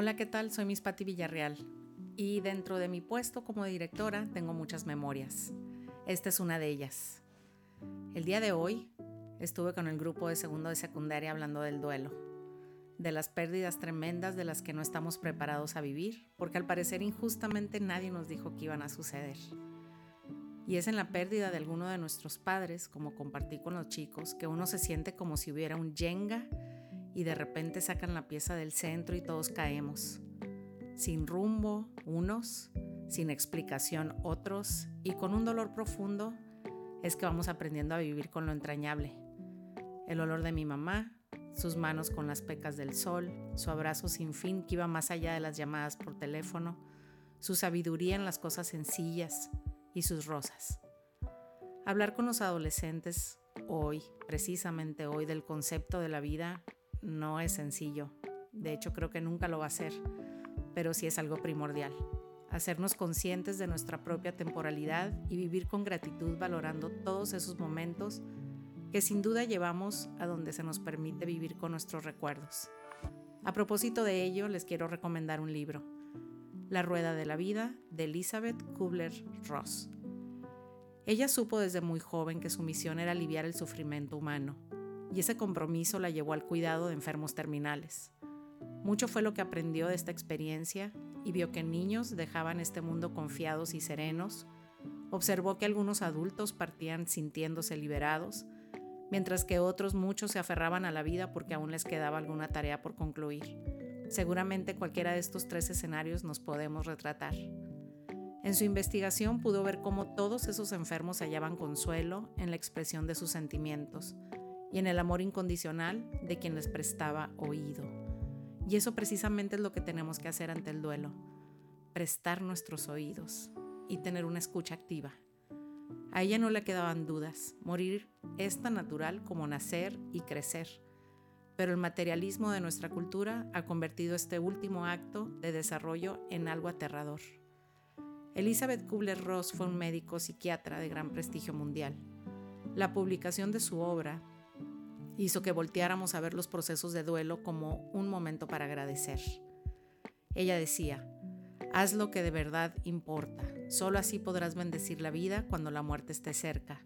Hola, ¿qué tal? Soy Miss Patti Villarreal y dentro de mi puesto como directora tengo muchas memorias. Esta es una de ellas. El día de hoy estuve con el grupo de segundo de secundaria hablando del duelo, de las pérdidas tremendas de las que no estamos preparados a vivir, porque al parecer injustamente nadie nos dijo que iban a suceder. Y es en la pérdida de alguno de nuestros padres, como compartí con los chicos, que uno se siente como si hubiera un yenga y de repente sacan la pieza del centro y todos caemos. Sin rumbo, unos, sin explicación, otros, y con un dolor profundo es que vamos aprendiendo a vivir con lo entrañable. El olor de mi mamá, sus manos con las pecas del sol, su abrazo sin fin que iba más allá de las llamadas por teléfono, su sabiduría en las cosas sencillas y sus rosas. Hablar con los adolescentes hoy, precisamente hoy, del concepto de la vida no es sencillo. De hecho, creo que nunca lo va a ser, pero sí es algo primordial. Hacernos conscientes de nuestra propia temporalidad y vivir con gratitud valorando todos esos momentos que sin duda llevamos a donde se nos permite vivir con nuestros recuerdos. A propósito de ello, les quiero recomendar un libro, La Rueda de la Vida, de Elizabeth Kubler-Ross. Ella supo desde muy joven que su misión era aliviar el sufrimiento humano y ese compromiso la llevó al cuidado de enfermos terminales. Mucho fue lo que aprendió de esta experiencia y vio que niños dejaban este mundo confiados y serenos, observó que algunos adultos partían sintiéndose liberados, mientras que otros muchos se aferraban a la vida porque aún les quedaba alguna tarea por concluir. Seguramente cualquiera de estos tres escenarios nos podemos retratar. En su investigación pudo ver cómo todos esos enfermos hallaban consuelo en la expresión de sus sentimientos, y en el amor incondicional de quien les prestaba oído. Y eso precisamente es lo que tenemos que hacer ante el duelo, prestar nuestros oídos y tener una escucha activa. A ella no le quedaban dudas, morir es tan natural como nacer y crecer, pero el materialismo de nuestra cultura ha convertido este último acto de desarrollo en algo aterrador. Elizabeth Kubler-Ross fue un médico psiquiatra de gran prestigio mundial. La publicación de su obra hizo que volteáramos a ver los procesos de duelo como un momento para agradecer. Ella decía, haz lo que de verdad importa, solo así podrás bendecir la vida cuando la muerte esté cerca,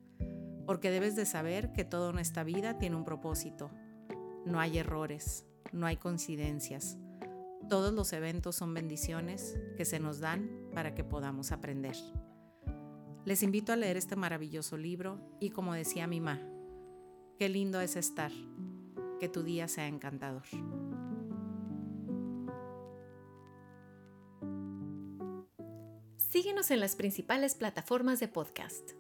porque debes de saber que todo en esta vida tiene un propósito. No hay errores, no hay coincidencias. Todos los eventos son bendiciones que se nos dan para que podamos aprender. Les invito a leer este maravilloso libro y como decía mi mamá, Qué lindo es estar. Que tu día sea encantador. Síguenos en las principales plataformas de podcast.